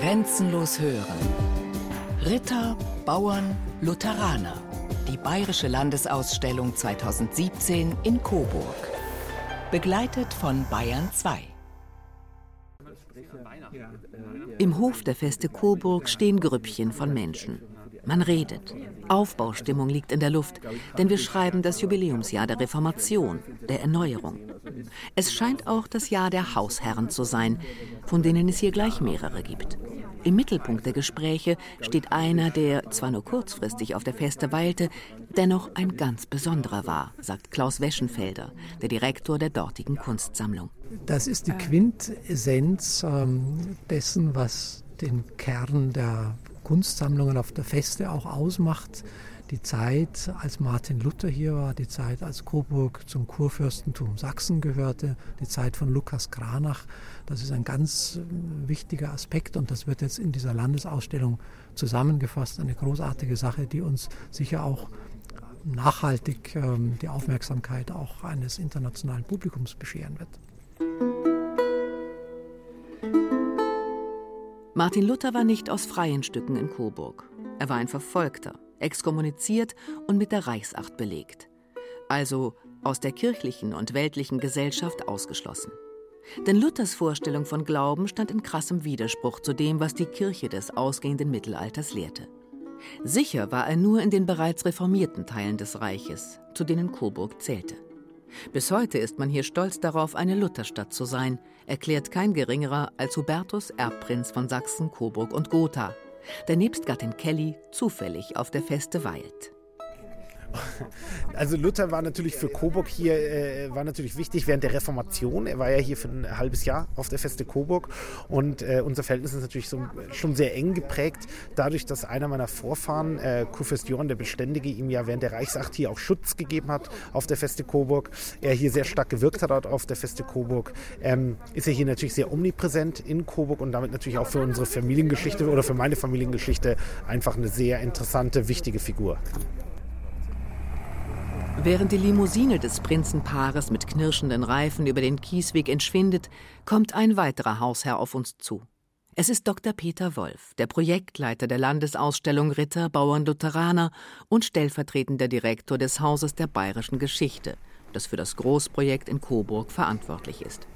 Grenzenlos hören. Ritter, Bauern, Lutheraner. Die Bayerische Landesausstellung 2017 in Coburg. Begleitet von Bayern 2. Im Hof der Feste Coburg stehen Grüppchen von Menschen. Man redet. Aufbaustimmung liegt in der Luft, denn wir schreiben das Jubiläumsjahr der Reformation, der Erneuerung. Es scheint auch das Jahr der Hausherren zu sein, von denen es hier gleich mehrere gibt. Im Mittelpunkt der Gespräche steht einer, der zwar nur kurzfristig auf der Feste weilte, dennoch ein ganz besonderer war, sagt Klaus Weschenfelder, der Direktor der dortigen Kunstsammlung. Das ist die Quintessenz ähm, dessen, was den Kern der Kunstsammlungen auf der Feste auch ausmacht. Die Zeit, als Martin Luther hier war, die Zeit, als Coburg zum Kurfürstentum Sachsen gehörte, die Zeit von Lukas Kranach, das ist ein ganz äh, wichtiger Aspekt und das wird jetzt in dieser Landesausstellung zusammengefasst. Eine großartige Sache, die uns sicher auch nachhaltig ähm, die Aufmerksamkeit auch eines internationalen Publikums bescheren wird. Martin Luther war nicht aus freien Stücken in Coburg. Er war ein Verfolgter, exkommuniziert und mit der Reichsacht belegt. Also aus der kirchlichen und weltlichen Gesellschaft ausgeschlossen. Denn Luthers Vorstellung von Glauben stand in krassem Widerspruch zu dem, was die Kirche des ausgehenden Mittelalters lehrte. Sicher war er nur in den bereits reformierten Teilen des Reiches, zu denen Coburg zählte. Bis heute ist man hier stolz darauf, eine Lutherstadt zu sein, erklärt kein geringerer als Hubertus Erbprinz von Sachsen, Coburg und Gotha, der nebst Gattin Kelly zufällig auf der Feste weilt. Also Luther war natürlich für Coburg hier, äh, war natürlich wichtig während der Reformation. Er war ja hier für ein halbes Jahr auf der Feste Coburg und äh, unser Verhältnis ist natürlich so, schon sehr eng geprägt, dadurch, dass einer meiner Vorfahren, äh, Kurfürst der Beständige, ihm ja während der Reichsacht hier auch Schutz gegeben hat auf der Feste Coburg. Er hier sehr stark gewirkt hat auf der Feste Coburg. Ähm, ist er hier natürlich sehr omnipräsent in Coburg und damit natürlich auch für unsere Familiengeschichte oder für meine Familiengeschichte einfach eine sehr interessante, wichtige Figur. Während die Limousine des Prinzenpaares mit knirschenden Reifen über den Kiesweg entschwindet, kommt ein weiterer Hausherr auf uns zu. Es ist Dr. Peter Wolf, der Projektleiter der Landesausstellung Ritter, Bauern, Lutheraner und stellvertretender Direktor des Hauses der bayerischen Geschichte, das für das Großprojekt in Coburg verantwortlich ist.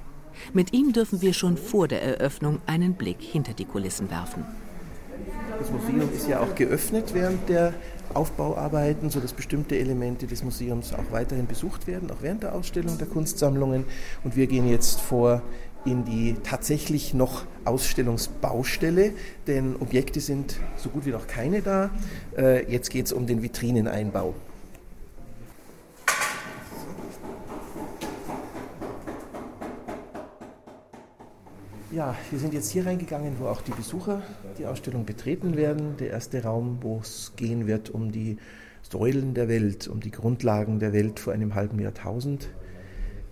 Mit ihm dürfen wir schon vor der Eröffnung einen Blick hinter die Kulissen werfen. Das Museum ist ja auch geöffnet während der Aufbauarbeiten, sodass bestimmte Elemente des Museums auch weiterhin besucht werden, auch während der Ausstellung der Kunstsammlungen. Und wir gehen jetzt vor in die tatsächlich noch Ausstellungsbaustelle, denn Objekte sind so gut wie noch keine da. Äh, jetzt geht es um den Vitrineneinbau. Ja, wir sind jetzt hier reingegangen, wo auch die Besucher die Ausstellung betreten werden. Der erste Raum, wo es gehen wird um die Säulen der Welt, um die Grundlagen der Welt vor einem halben Jahrtausend,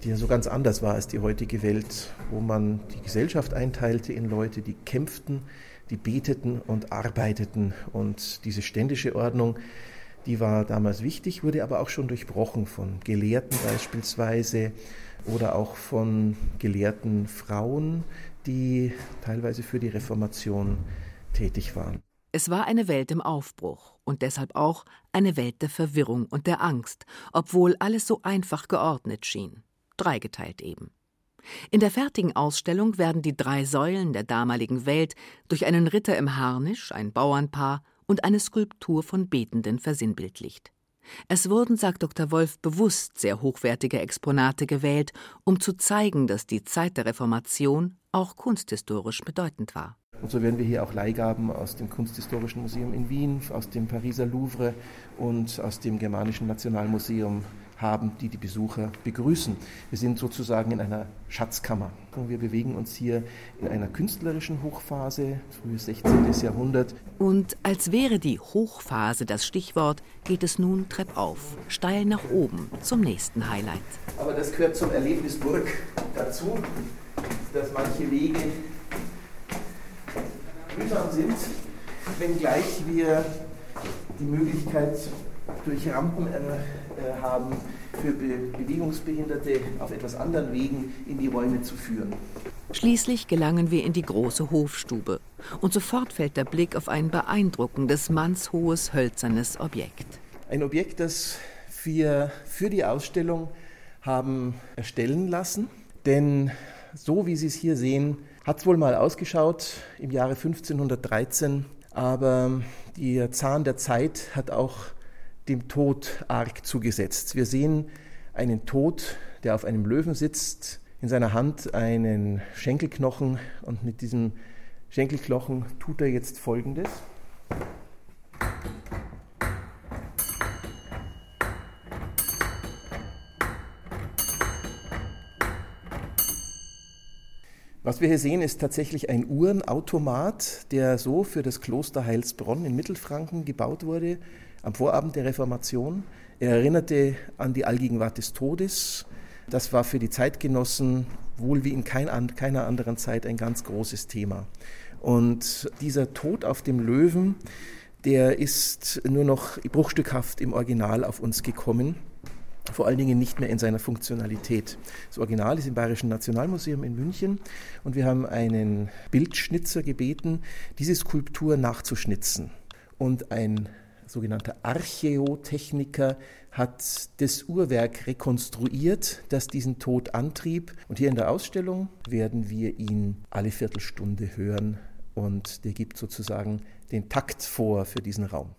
die ja so ganz anders war als die heutige Welt, wo man die Gesellschaft einteilte in Leute, die kämpften, die beteten und arbeiteten. Und diese ständische Ordnung, die war damals wichtig, wurde aber auch schon durchbrochen von Gelehrten beispielsweise oder auch von gelehrten Frauen, die teilweise für die Reformation tätig waren. Es war eine Welt im Aufbruch und deshalb auch eine Welt der Verwirrung und der Angst, obwohl alles so einfach geordnet schien. Dreigeteilt eben. In der fertigen Ausstellung werden die drei Säulen der damaligen Welt durch einen Ritter im Harnisch, ein Bauernpaar und eine Skulptur von Betenden versinnbildlicht. Es wurden, sagt Dr. Wolf, bewusst sehr hochwertige Exponate gewählt, um zu zeigen, dass die Zeit der Reformation auch kunsthistorisch bedeutend war. Und so werden wir hier auch Leihgaben aus dem Kunsthistorischen Museum in Wien, aus dem Pariser Louvre und aus dem Germanischen Nationalmuseum haben, die die Besucher begrüßen. Wir sind sozusagen in einer Schatzkammer. Wir bewegen uns hier in einer künstlerischen Hochphase, frühes 16. Jahrhundert. Und als wäre die Hochphase das Stichwort, geht es nun treppauf, steil nach oben zum nächsten Highlight. Aber das gehört zum Erlebnis Burg dazu dass manche Wege mühsam sind, wenngleich wir die Möglichkeit durch Rampen äh, äh, haben, für Be Bewegungsbehinderte auf etwas anderen Wegen in die Räume zu führen. Schließlich gelangen wir in die große Hofstube und sofort fällt der Blick auf ein beeindruckendes, mannshohes, hölzernes Objekt. Ein Objekt, das wir für die Ausstellung haben erstellen lassen, denn so wie Sie es hier sehen, hat es wohl mal ausgeschaut im Jahre 1513, aber der Zahn der Zeit hat auch dem Tod arg zugesetzt. Wir sehen einen Tod, der auf einem Löwen sitzt, in seiner Hand einen Schenkelknochen und mit diesem Schenkelknochen tut er jetzt Folgendes. Was wir hier sehen, ist tatsächlich ein Uhrenautomat, der so für das Kloster Heilsbronn in Mittelfranken gebaut wurde am Vorabend der Reformation. Er erinnerte an die Allgegenwart des Todes. Das war für die Zeitgenossen wohl wie in keiner anderen Zeit ein ganz großes Thema. Und dieser Tod auf dem Löwen, der ist nur noch bruchstückhaft im Original auf uns gekommen vor allen Dingen nicht mehr in seiner Funktionalität. Das Original ist im Bayerischen Nationalmuseum in München und wir haben einen Bildschnitzer gebeten, diese Skulptur nachzuschnitzen. Und ein sogenannter Archäotechniker hat das Uhrwerk rekonstruiert, das diesen Tod antrieb. Und hier in der Ausstellung werden wir ihn alle Viertelstunde hören und der gibt sozusagen den Takt vor für diesen Raum.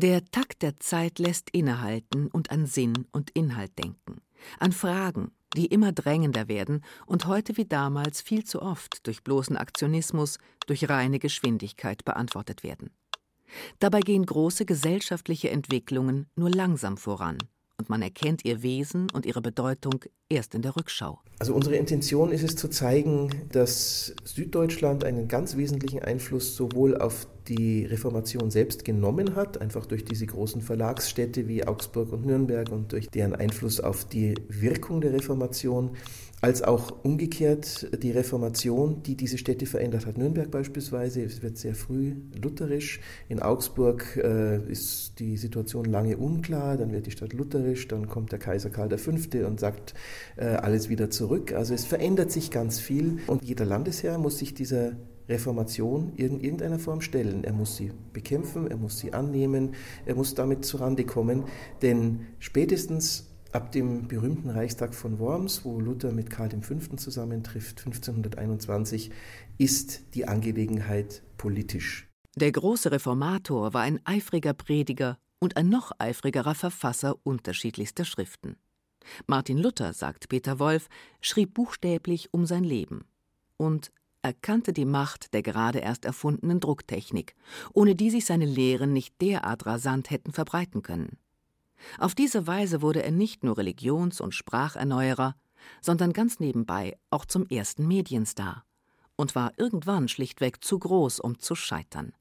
Der Takt der Zeit lässt innehalten und an Sinn und Inhalt denken, an Fragen, die immer drängender werden und heute wie damals viel zu oft durch bloßen Aktionismus, durch reine Geschwindigkeit beantwortet werden. Dabei gehen große gesellschaftliche Entwicklungen nur langsam voran und man erkennt ihr Wesen und ihre Bedeutung erst in der Rückschau. Also unsere Intention ist es zu zeigen, dass Süddeutschland einen ganz wesentlichen Einfluss sowohl auf die Reformation selbst genommen hat, einfach durch diese großen Verlagsstädte wie Augsburg und Nürnberg und durch deren Einfluss auf die Wirkung der Reformation, als auch umgekehrt die Reformation, die diese Städte verändert hat. Nürnberg beispielsweise, es wird sehr früh lutherisch. In Augsburg äh, ist die Situation lange unklar, dann wird die Stadt lutherisch, dann kommt der Kaiser Karl V. und sagt äh, alles wieder zurück. Also es verändert sich ganz viel und jeder Landesherr muss sich dieser Reformation in irgendeiner Form stellen. Er muss sie bekämpfen, er muss sie annehmen, er muss damit zurande kommen, denn spätestens ab dem berühmten Reichstag von Worms, wo Luther mit Karl V. zusammentrifft, 1521, ist die Angelegenheit politisch. Der große Reformator war ein eifriger Prediger und ein noch eifrigerer Verfasser unterschiedlichster Schriften. Martin Luther, sagt Peter Wolf, schrieb buchstäblich um sein Leben und erkannte die Macht der gerade erst erfundenen Drucktechnik, ohne die sich seine Lehren nicht derart rasant hätten verbreiten können. Auf diese Weise wurde er nicht nur Religions- und Spracherneuerer, sondern ganz nebenbei auch zum ersten Medienstar und war irgendwann schlichtweg zu groß, um zu scheitern.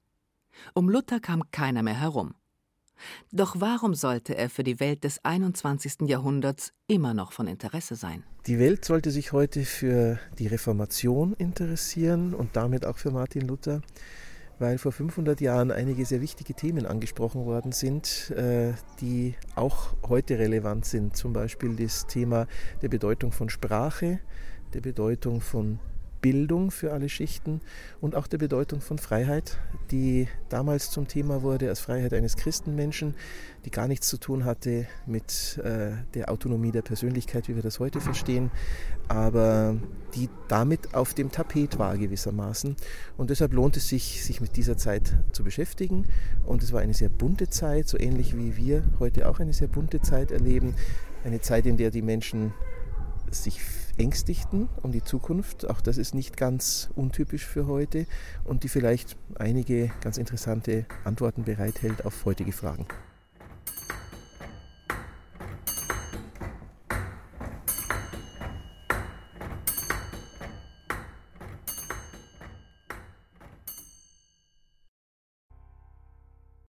Um Luther kam keiner mehr herum. Doch warum sollte er für die Welt des 21. Jahrhunderts immer noch von Interesse sein? Die Welt sollte sich heute für die Reformation interessieren und damit auch für Martin Luther, weil vor 500 Jahren einige sehr wichtige Themen angesprochen worden sind, äh, die auch heute relevant sind. Zum Beispiel das Thema der Bedeutung von Sprache, der Bedeutung von Bildung für alle Schichten und auch der Bedeutung von Freiheit, die damals zum Thema wurde als Freiheit eines Christenmenschen, die gar nichts zu tun hatte mit äh, der Autonomie der Persönlichkeit, wie wir das heute verstehen, aber die damit auf dem Tapet war gewissermaßen. Und deshalb lohnt es sich, sich mit dieser Zeit zu beschäftigen. Und es war eine sehr bunte Zeit, so ähnlich wie wir heute auch eine sehr bunte Zeit erleben. Eine Zeit, in der die Menschen sich ängstigten um die Zukunft. Auch das ist nicht ganz untypisch für heute und die vielleicht einige ganz interessante Antworten bereithält auf heutige Fragen.